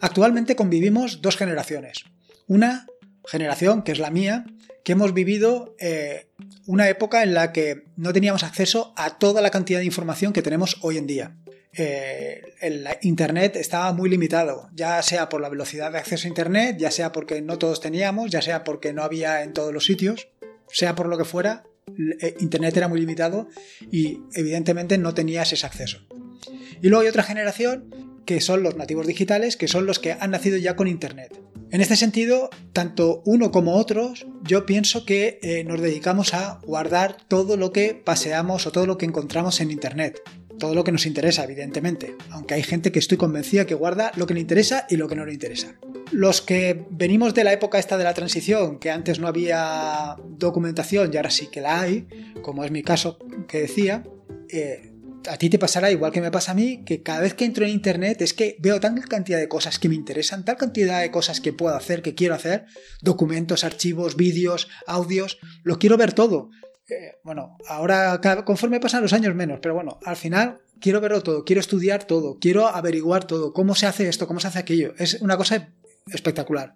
Actualmente convivimos dos generaciones. Una generación, que es la mía, que hemos vivido eh, una época en la que no teníamos acceso a toda la cantidad de información que tenemos hoy en día. Eh, el Internet estaba muy limitado, ya sea por la velocidad de acceso a Internet, ya sea porque no todos teníamos, ya sea porque no había en todos los sitios, sea por lo que fuera, eh, Internet era muy limitado y evidentemente no tenías ese acceso. Y luego hay otra generación que son los nativos digitales, que son los que han nacido ya con Internet. En este sentido, tanto uno como otros, yo pienso que eh, nos dedicamos a guardar todo lo que paseamos o todo lo que encontramos en Internet. Todo lo que nos interesa, evidentemente. Aunque hay gente que estoy convencida que guarda lo que le interesa y lo que no le interesa. Los que venimos de la época esta de la transición, que antes no había documentación y ahora sí que la hay, como es mi caso que decía, eh, a ti te pasará igual que me pasa a mí, que cada vez que entro en Internet es que veo tal cantidad de cosas que me interesan, tal cantidad de cosas que puedo hacer, que quiero hacer, documentos, archivos, vídeos, audios, lo quiero ver todo. Eh, bueno, ahora conforme pasan los años menos, pero bueno, al final quiero verlo todo, quiero estudiar todo, quiero averiguar todo, cómo se hace esto, cómo se hace aquello. Es una cosa espectacular.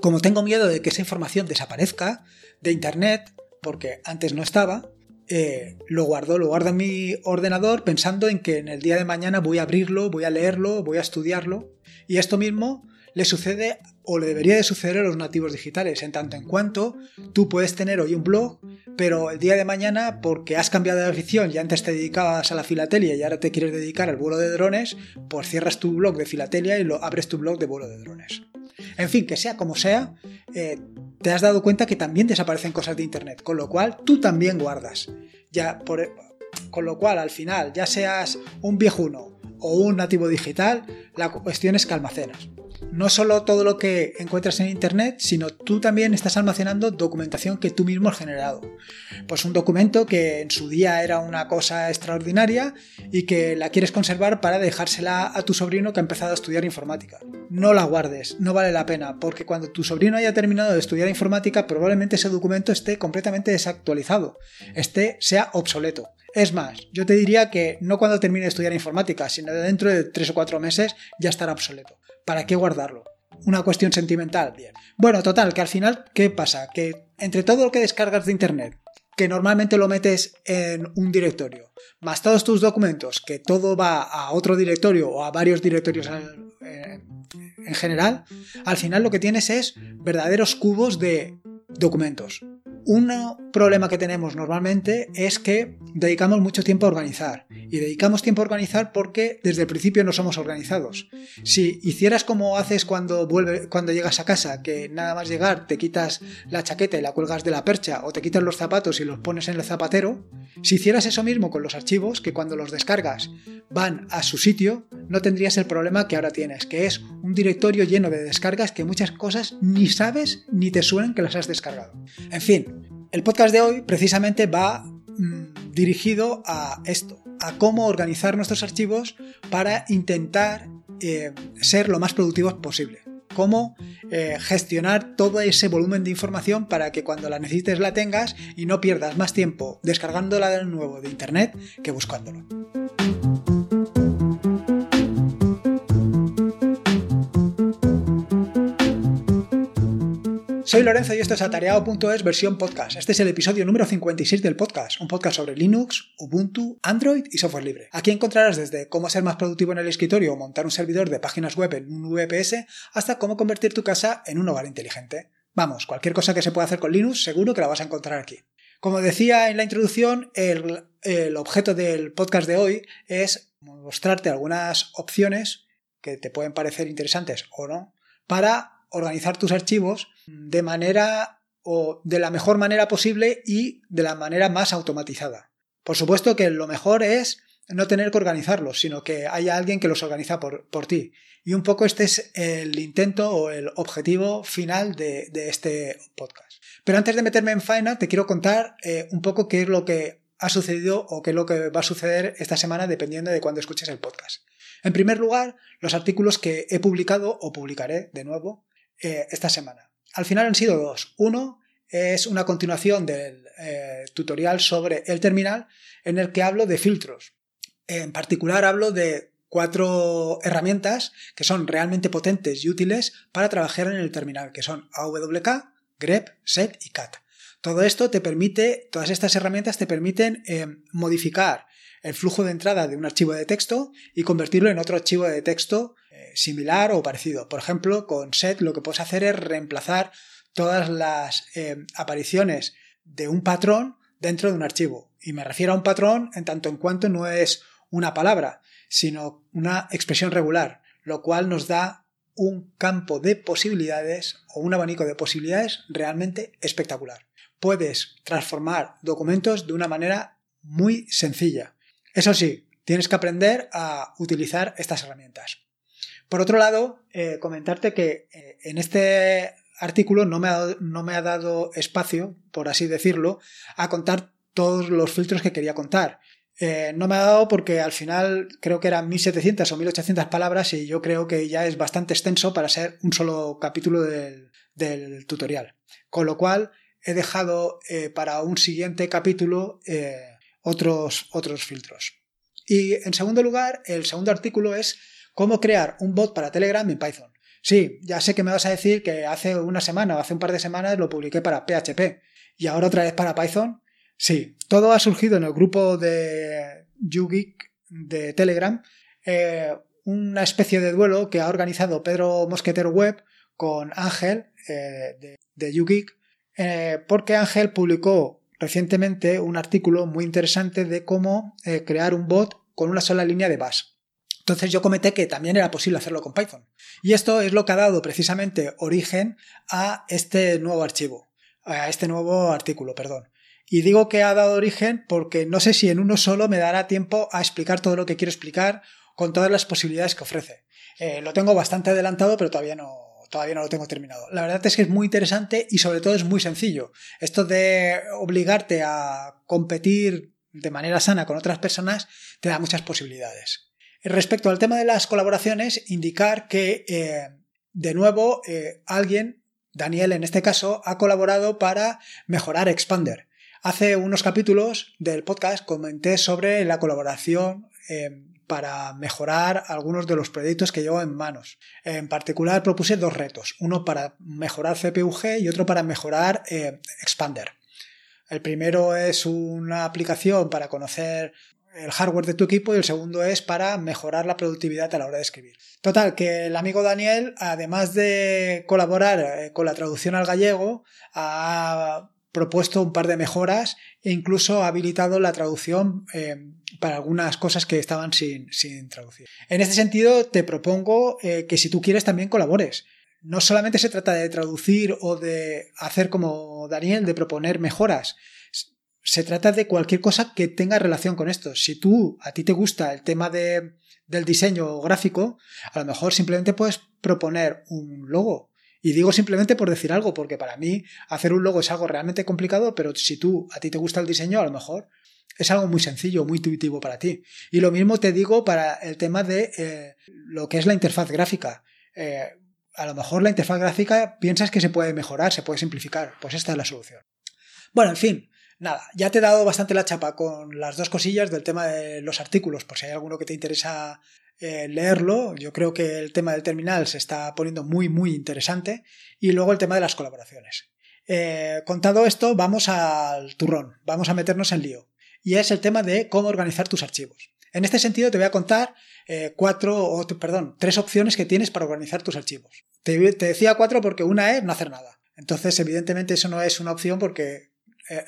Como tengo miedo de que esa información desaparezca de Internet, porque antes no estaba, eh, lo guardo, lo guardo en mi ordenador pensando en que en el día de mañana voy a abrirlo, voy a leerlo, voy a estudiarlo. Y esto mismo le sucede o le debería de suceder a los nativos digitales, en tanto en cuanto tú puedes tener hoy un blog, pero el día de mañana, porque has cambiado de afición y antes te dedicabas a la filatelia y ahora te quieres dedicar al vuelo de drones, pues cierras tu blog de filatelia y lo abres tu blog de vuelo de drones. En fin, que sea como sea, eh, te has dado cuenta que también desaparecen cosas de Internet, con lo cual tú también guardas. Ya por, con lo cual, al final, ya seas un viejuno o un nativo digital, la cuestión es que almacenas no solo todo lo que encuentras en Internet, sino tú también estás almacenando documentación que tú mismo has generado. Pues un documento que en su día era una cosa extraordinaria y que la quieres conservar para dejársela a tu sobrino que ha empezado a estudiar informática. No la guardes, no vale la pena, porque cuando tu sobrino haya terminado de estudiar informática, probablemente ese documento esté completamente desactualizado, esté, sea obsoleto. Es más, yo te diría que no cuando termine de estudiar informática, sino dentro de tres o cuatro meses ya estará obsoleto. ¿Para qué guardarlo? Una cuestión sentimental, bien. Bueno, total, que al final, ¿qué pasa? Que entre todo lo que descargas de Internet, que normalmente lo metes en un directorio, más todos tus documentos, que todo va a otro directorio o a varios directorios en general, al final lo que tienes es verdaderos cubos de documentos. Un problema que tenemos normalmente es que dedicamos mucho tiempo a organizar. Y dedicamos tiempo a organizar porque desde el principio no somos organizados. Si hicieras como haces cuando, vuelve, cuando llegas a casa, que nada más llegar te quitas la chaqueta y la cuelgas de la percha, o te quitas los zapatos y los pones en el zapatero, si hicieras eso mismo con los archivos, que cuando los descargas van a su sitio, no tendrías el problema que ahora tienes, que es un directorio lleno de descargas que muchas cosas ni sabes ni te suenan que las has descargado. En fin, el podcast de hoy precisamente va mm, dirigido a esto, a cómo organizar nuestros archivos para intentar eh, ser lo más productivos posible cómo eh, gestionar todo ese volumen de información para que cuando la necesites la tengas y no pierdas más tiempo descargándola de nuevo de internet que buscándolo. Soy Lorenzo y esto es atareado.es versión podcast. Este es el episodio número 56 del podcast, un podcast sobre Linux, Ubuntu, Android y software libre. Aquí encontrarás desde cómo ser más productivo en el escritorio o montar un servidor de páginas web en un VPS hasta cómo convertir tu casa en un hogar inteligente. Vamos, cualquier cosa que se pueda hacer con Linux seguro que la vas a encontrar aquí. Como decía en la introducción, el, el objeto del podcast de hoy es mostrarte algunas opciones que te pueden parecer interesantes o no para organizar tus archivos de manera o de la mejor manera posible y de la manera más automatizada. Por supuesto que lo mejor es no tener que organizarlos, sino que haya alguien que los organiza por, ti. Y un poco este es el intento o el objetivo final de, este podcast. Pero antes de meterme en faena, te quiero contar eh, un poco qué es lo que ha sucedido o qué es lo que va a suceder esta semana dependiendo de cuándo escuches el podcast. En primer lugar, los artículos que he publicado o publicaré de nuevo eh, esta semana. Al final han sido dos. Uno es una continuación del eh, tutorial sobre el terminal en el que hablo de filtros. En particular hablo de cuatro herramientas que son realmente potentes y útiles para trabajar en el terminal, que son AWK, grep, set y cat. Todo esto te permite, todas estas herramientas te permiten eh, modificar el flujo de entrada de un archivo de texto y convertirlo en otro archivo de texto similar o parecido. Por ejemplo, con set lo que puedes hacer es reemplazar todas las eh, apariciones de un patrón dentro de un archivo. Y me refiero a un patrón en tanto en cuanto no es una palabra, sino una expresión regular, lo cual nos da un campo de posibilidades o un abanico de posibilidades realmente espectacular puedes transformar documentos de una manera muy sencilla. Eso sí, tienes que aprender a utilizar estas herramientas. Por otro lado, eh, comentarte que eh, en este artículo no me, ha dado, no me ha dado espacio, por así decirlo, a contar todos los filtros que quería contar. Eh, no me ha dado porque al final creo que eran 1700 o 1800 palabras y yo creo que ya es bastante extenso para ser un solo capítulo del, del tutorial. Con lo cual, he dejado para un siguiente capítulo otros, otros filtros. Y en segundo lugar, el segundo artículo es cómo crear un bot para Telegram en Python. Sí, ya sé que me vas a decir que hace una semana o hace un par de semanas lo publiqué para PHP y ahora otra vez para Python. Sí, todo ha surgido en el grupo de YouGeek de Telegram, eh, una especie de duelo que ha organizado Pedro Mosquetero Web con Ángel de, de YouGeek eh, porque Ángel publicó recientemente un artículo muy interesante de cómo eh, crear un bot con una sola línea de bash. Entonces yo comenté que también era posible hacerlo con Python. Y esto es lo que ha dado precisamente origen a este nuevo archivo, a este nuevo artículo, perdón. Y digo que ha dado origen porque no sé si en uno solo me dará tiempo a explicar todo lo que quiero explicar con todas las posibilidades que ofrece. Eh, lo tengo bastante adelantado, pero todavía no, todavía no lo tengo terminado. La verdad es que es muy interesante y sobre todo es muy sencillo. Esto de obligarte a competir de manera sana con otras personas te da muchas posibilidades. Respecto al tema de las colaboraciones, indicar que, eh, de nuevo, eh, alguien, Daniel en este caso, ha colaborado para mejorar Expander. Hace unos capítulos del podcast comenté sobre la colaboración eh, para mejorar algunos de los proyectos que llevo en manos. En particular propuse dos retos, uno para mejorar CPUG y otro para mejorar Expander. El primero es una aplicación para conocer el hardware de tu equipo y el segundo es para mejorar la productividad a la hora de escribir. Total, que el amigo Daniel, además de colaborar eh, con la traducción al gallego, ha propuesto un par de mejoras e incluso ha habilitado la traducción eh, para algunas cosas que estaban sin, traducir. En este sentido, te propongo eh, que si tú quieres también colabores. No solamente se trata de traducir o de hacer como Daniel, de proponer mejoras. Se trata de cualquier cosa que tenga relación con esto. Si tú, a ti te gusta el tema de, del diseño gráfico, a lo mejor simplemente puedes proponer un logo y digo simplemente por decir algo, porque para mí hacer un logo es algo realmente complicado, pero si tú a ti te gusta el diseño, a lo mejor es algo muy sencillo, muy intuitivo para ti. Y lo mismo te digo para el tema de eh, lo que es la interfaz gráfica. Eh, a lo mejor la interfaz gráfica piensas que se puede mejorar, se puede simplificar. Pues esta es la solución. Bueno, en fin, nada, ya te he dado bastante la chapa con las dos cosillas del tema de los artículos, por si hay alguno que te interesa eh, leerlo. Yo creo que el tema del terminal se está poniendo muy, muy interesante. Y luego el tema de las colaboraciones. Eh, contado esto, vamos al turrón, vamos a meternos en lío. Y es el tema de cómo organizar tus archivos. En este sentido, te voy a contar eh, cuatro, o, perdón, tres opciones que tienes para organizar tus archivos. Te, decía cuatro porque una es no hacer nada. Entonces, evidentemente, eso no es una opción porque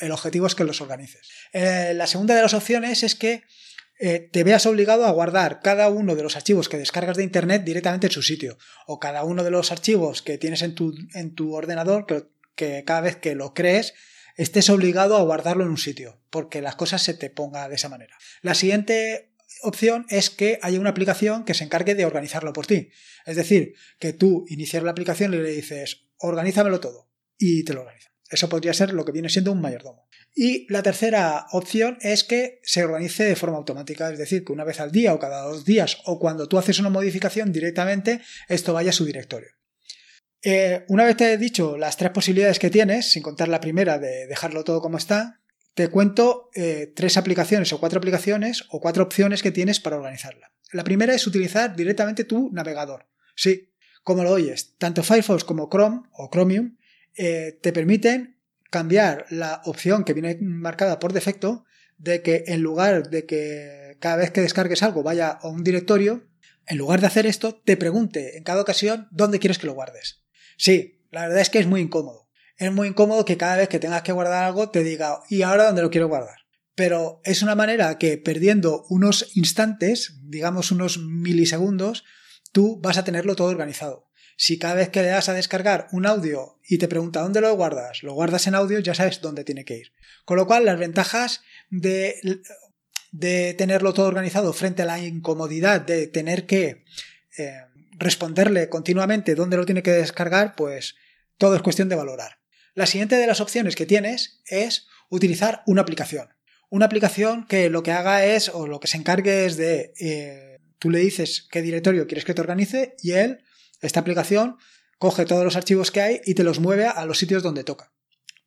el objetivo es que los organices. la segunda de las opciones es que eh, te veas obligado a guardar cada uno de los archivos que descargas de Internet directamente en su sitio, o cada uno de los archivos que tienes en tu, en tu ordenador, que, que cada vez que lo crees, estés obligado a guardarlo en un sitio, porque las cosas se te ponga de esa manera. La siguiente opción es que haya una aplicación que se encargue de organizarlo por ti. Es decir, que tú inicias la aplicación y le dices, organízamelo todo, y te lo organiza. Eso podría ser lo que viene siendo un mayordomo. Y la tercera opción es que se organice de forma automática, es decir, que una vez al día o cada dos días o cuando tú haces una modificación directamente, esto vaya a su directorio. Eh, una vez te he dicho las tres posibilidades que tienes, sin contar la primera de dejarlo todo como está, te cuento eh, tres aplicaciones o cuatro aplicaciones o cuatro opciones que tienes para organizarla. La primera es utilizar directamente tu navegador. Sí, como lo oyes, tanto Firefox como Chrome o Chromium eh, te permiten cambiar la opción que viene marcada por defecto de que en lugar de que cada vez que descargues algo vaya a un directorio, en lugar de hacer esto, te pregunte en cada ocasión dónde quieres que lo guardes. Sí, la verdad es que es muy incómodo. Es muy incómodo que cada vez que tengas que guardar algo te diga, ¿y ahora dónde lo quiero guardar? Pero es una manera que perdiendo unos instantes, digamos unos milisegundos, tú vas a tenerlo todo organizado. Si cada vez que le das a descargar un audio y te pregunta dónde lo guardas, lo guardas en audio, ya sabes dónde tiene que ir. Con lo cual, las ventajas de, de tenerlo todo organizado frente a la incomodidad de tener que eh, responderle continuamente dónde lo tiene que descargar, pues todo es cuestión de valorar. La siguiente de las opciones que tienes es utilizar una aplicación. Una aplicación que lo que haga es, o lo que se encargue es de, eh, tú le dices qué directorio quieres que te organice y él, esta aplicación, coge todos los archivos que hay y te los mueve a los sitios donde toca.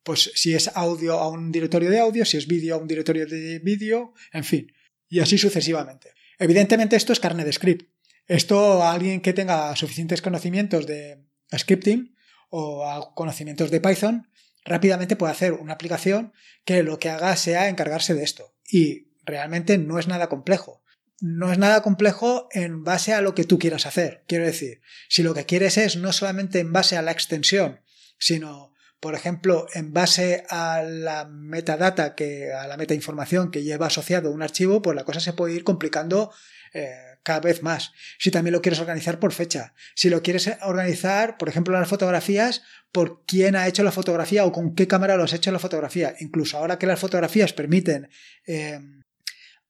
Pues si es audio a un directorio de audio, si es vídeo a un directorio de vídeo, en fin, y así sucesivamente. Evidentemente esto es carne de script. Esto a alguien que tenga suficientes conocimientos de scripting o conocimientos de Python, rápidamente puede hacer una aplicación que lo que haga sea encargarse de esto. Y realmente no es nada complejo. No es nada complejo en base a lo que tú quieras hacer. Quiero decir, si lo que quieres es no solamente en base a la extensión, sino, por ejemplo, en base a la metadata, que, a la metainformación que lleva asociado un archivo, pues la cosa se puede ir complicando eh, cada vez más. Si también lo quieres organizar por fecha, si lo quieres organizar, por ejemplo, las fotografías, por quién ha hecho la fotografía o con qué cámara lo has hecho la fotografía. Incluso ahora que las fotografías permiten eh,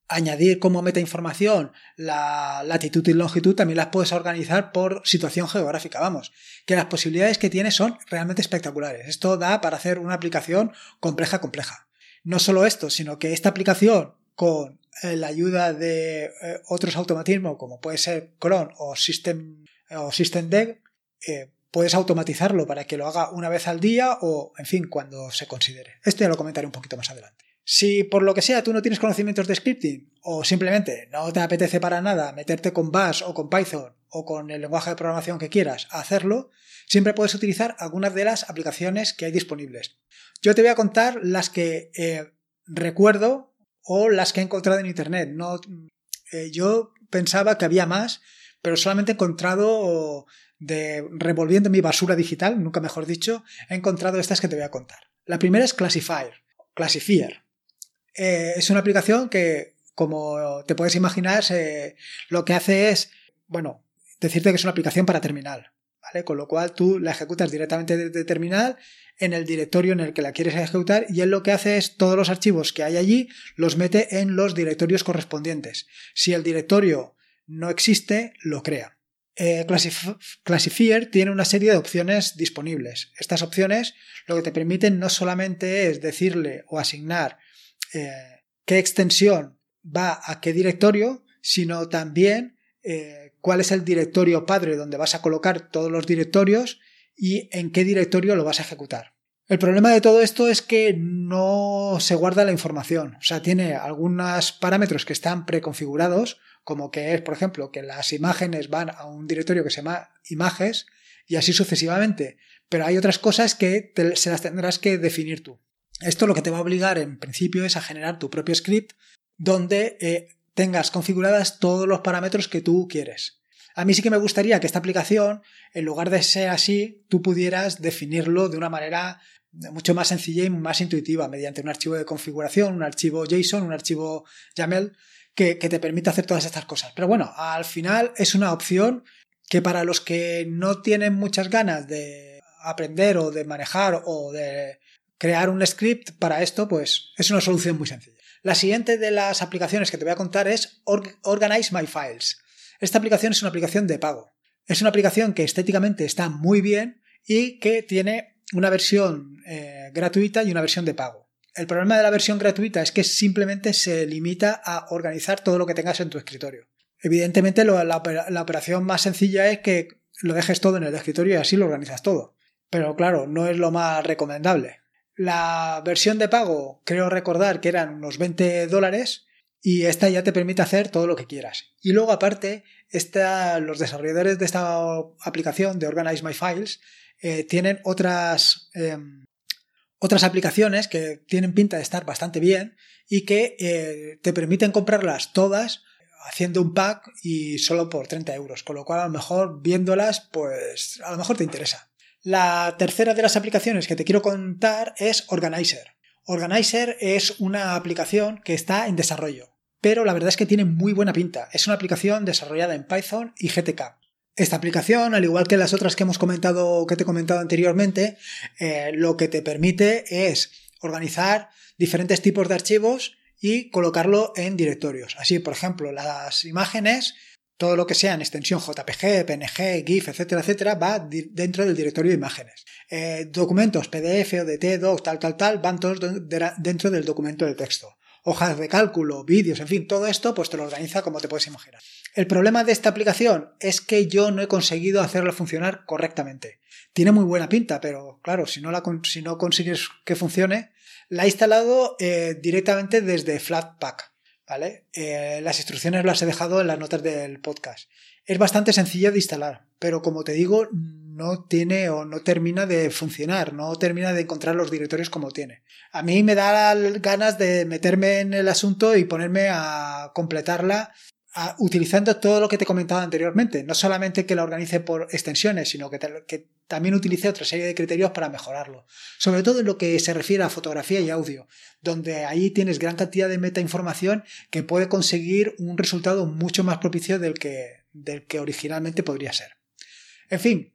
añadir como meta información la latitud y longitud, también las puedes organizar por situación geográfica. Vamos, que las posibilidades que tienes son realmente espectaculares. Esto da para hacer una aplicación compleja, compleja. No solo esto, sino que esta aplicación con eh, la ayuda de eh, otros automatismos como puede ser cron o System o SystemDeck, eh, puedes automatizarlo para que lo haga una vez al día o, en fin, cuando se considere. Esto ya lo comentaré un poquito más adelante. Si por lo que sea tú no tienes conocimientos de scripting o simplemente no te apetece para nada meterte con Bash o con Python o con el lenguaje de programación que quieras a hacerlo, siempre puedes utilizar algunas de las aplicaciones que hay disponibles. Yo te voy a contar las que recuerdo o las que he encontrado en Internet. No, eh, yo pensaba que había más, pero solamente he encontrado, de, revolviendo mi basura digital, nunca mejor dicho, he encontrado estas que te voy a contar. La primera es Classifier. Classifier. Eh, es una aplicación que, como te puedes imaginar, lo que hace es, bueno, decirte que es una aplicación para terminal. ¿Vale? Con lo cual tú la ejecutas directamente desde terminal en el directorio en el que la quieres ejecutar y él lo que hace es todos los archivos que hay allí los mete en los directorios correspondientes. Si el directorio no existe, lo crea. Eh, Classifier tiene una serie de opciones disponibles. Estas opciones lo que te permiten no solamente es decirle o asignar eh, qué extensión va a qué directorio, sino también eh, cuál es el directorio padre donde vas a colocar todos los directorios y en qué directorio lo vas a ejecutar. El problema de todo esto es que no se guarda la información, o sea, tiene algunos parámetros que están preconfigurados, como que es, por ejemplo, que las imágenes van a un directorio que se llama imágenes y así sucesivamente, pero hay otras cosas que se las tendrás que definir tú. Esto lo que te va a obligar en principio es a generar tu propio script donde eh, tengas configuradas todos los parámetros que tú quieres. A mí sí que me gustaría que esta aplicación, en lugar de ser así, tú pudieras definirlo de una manera mucho más sencilla y más intuitiva, mediante un archivo de configuración, un archivo JSON, un archivo YAML, que, te permita hacer todas estas cosas. Pero bueno, al final es una opción que para los que no tienen muchas ganas de aprender o de manejar o de crear un script para esto, pues es una solución muy sencilla. La siguiente de las aplicaciones que te voy a contar es Organize My Files. Esta aplicación es una aplicación de pago. Es una aplicación que estéticamente está muy bien y que tiene una versión eh, gratuita y una versión de pago. El problema de la versión gratuita es que simplemente se limita a organizar todo lo que tengas en tu escritorio. Evidentemente la, operación más sencilla es que lo dejes todo en el escritorio y así lo organizas todo. Pero claro, no es lo más recomendable. La versión de pago, creo recordar que eran unos 20 dólares y esta ya te permite hacer todo lo que quieras. Y luego aparte, esta, los desarrolladores de esta aplicación de Organize My Files eh, tienen otras, em, otras aplicaciones que tienen pinta de estar bastante bien y que eh, te permiten comprarlas todas haciendo un pack y solo por 30 euros, con lo cual a lo mejor viéndolas, pues a lo mejor te interesa. La tercera de las aplicaciones que te quiero contar es Organizer. Organizer es una aplicación que está en desarrollo, pero la verdad es que tiene muy buena pinta. Es una aplicación desarrollada en Python y GTK. Esta aplicación, al igual que las otras que hemos comentado, que te he comentado anteriormente, eh, lo que te permite es organizar diferentes tipos de archivos y colocarlo en directorios. Así, por ejemplo, las imágenes, todo lo que sea en extensión JPG, PNG, GIF, etcétera, etcétera, va dentro del directorio de imágenes. Eh, documentos PDF, ODT, DOC, tal, tal, tal, van todos dentro del documento de texto. Hojas de cálculo, vídeos, en fin, todo esto pues te lo organiza como te puedes imaginar. El problema de esta aplicación es que yo no he conseguido hacerla funcionar correctamente. Tiene muy buena pinta, pero claro, si no, la, si no consigues que funcione, la he instalado eh, directamente desde Flatpak. ¿Vale? Eh, las instrucciones las he dejado en las notas del podcast. Es bastante sencilla de instalar, pero como te digo, no tiene o no termina de funcionar, no termina de encontrar los directorios como tiene. A mí me da ganas de meterme en el asunto y ponerme a completarla utilizando todo lo que te he comentado anteriormente. No solamente que la organice por extensiones, sino que, también utilice otra serie de criterios para mejorarlo. Sobre todo en lo que se refiere a fotografía y audio, donde ahí tienes gran cantidad de metainformación que puede conseguir un resultado mucho más propicio del que, del que originalmente podría ser. En fin,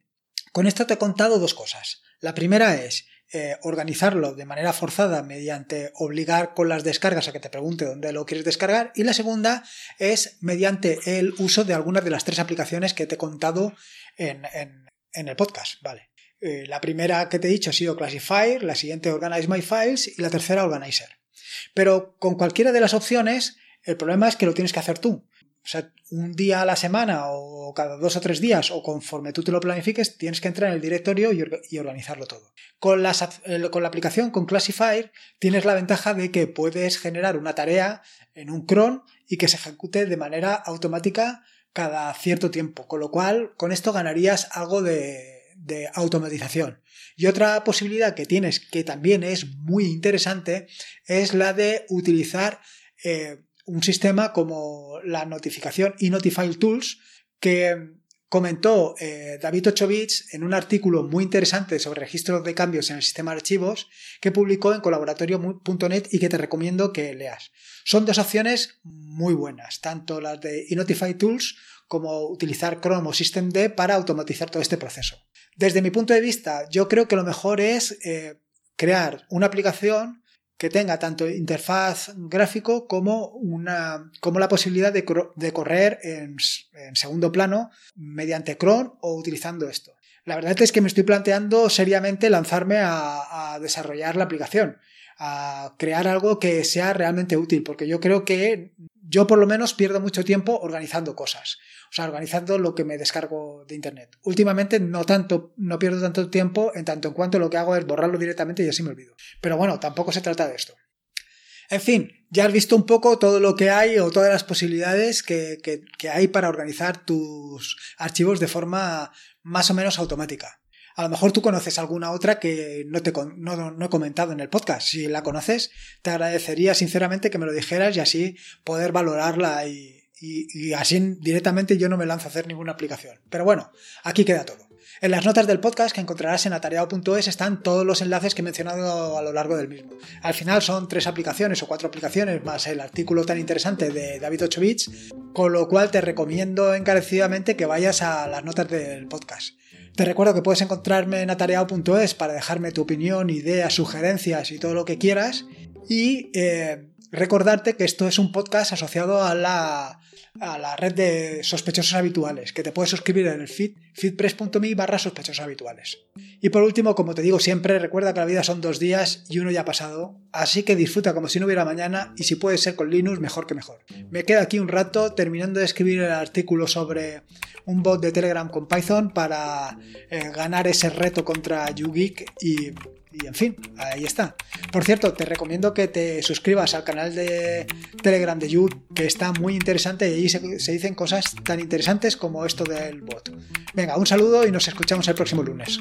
con esto te he contado dos cosas. La primera es eh, organizarlo de manera forzada mediante obligar con las descargas a que te pregunte dónde lo quieres descargar y la segunda es mediante el uso de algunas de las tres aplicaciones que te he contado en, el podcast. Vale. Eh, la primera que te he dicho ha sido Classifier, la siguiente Organize My Files y la tercera Organizer. Pero con cualquiera de las opciones, el problema es que lo tienes que hacer tú. O sea, un día a la semana o cada dos o tres días o conforme tú te lo planifiques, tienes que entrar en el directorio y, organizarlo todo. Con, con la aplicación, con Classifier, tienes la ventaja de que puedes generar una tarea en un cron y que se ejecute de manera automática cada cierto tiempo. Con lo cual, con esto ganarías algo de, automatización. Y otra posibilidad que tienes, que también es muy interesante, es la de utilizar eh, un sistema como la notificación y Notify Tools que comentó eh, David Ochovich en un artículo muy interesante sobre registros de cambios en el sistema de archivos que publicó en colaboratorio.net y que te recomiendo que leas. Son dos opciones muy buenas, tanto las de Notify Tools como utilizar Chrome o Systemd para automatizar todo este proceso. Desde mi punto de vista, yo creo que lo mejor es eh, crear una aplicación que tenga tanto interfaz gráfico como, una, como la posibilidad de, correr en, segundo plano mediante cron o utilizando esto. La verdad es que me estoy planteando seriamente lanzarme a, a desarrollar la aplicación, a crear algo que sea realmente útil, porque yo creo que yo por lo menos pierdo mucho tiempo organizando cosas. O sea, organizando lo que me descargo de internet. Últimamente no tanto, no pierdo tanto tiempo en tanto en cuanto lo que hago es borrarlo directamente y así me olvido. Pero bueno, tampoco se trata de esto. En fin, ya has visto un poco todo lo que hay o todas las posibilidades que, hay para organizar tus archivos de forma más o menos automática. A lo mejor tú conoces alguna otra que no, te, no, no, he comentado en el podcast. Si la conoces, te agradecería sinceramente que me lo dijeras y así poder valorarla y, y, así directamente yo no me lanzo a hacer ninguna aplicación. Pero bueno, aquí queda todo. En las notas del podcast que encontrarás en atareado.es están todos los enlaces que he mencionado a lo largo del mismo. Al final son tres aplicaciones o cuatro aplicaciones más el artículo tan interesante de David Ochovich, con lo cual te recomiendo encarecidamente que vayas a las notas del podcast. Te recuerdo que puedes encontrarme en atareado.es para dejarme tu opinión, ideas, sugerencias y todo lo que quieras. Y eh, recordarte que esto es un podcast asociado a la, a la red de sospechosos habituales, que te puedes suscribir en el feed, feedpress.me barra sospechosos habituales. Y por último, como te digo siempre, recuerda que la vida son dos días y uno ya ha pasado, así que disfruta como si no hubiera mañana y si puede ser con Linux, mejor que mejor. Me quedo aquí un rato terminando de escribir el artículo sobre un bot de Telegram con Python para eh, ganar ese reto contra YouGeek y y en fin, ahí está. Por cierto, te recomiendo que te suscribas al canal de Telegram de You, que está muy interesante y allí se, se dicen cosas tan interesantes como esto del bot. Venga, un saludo y nos escuchamos el próximo lunes.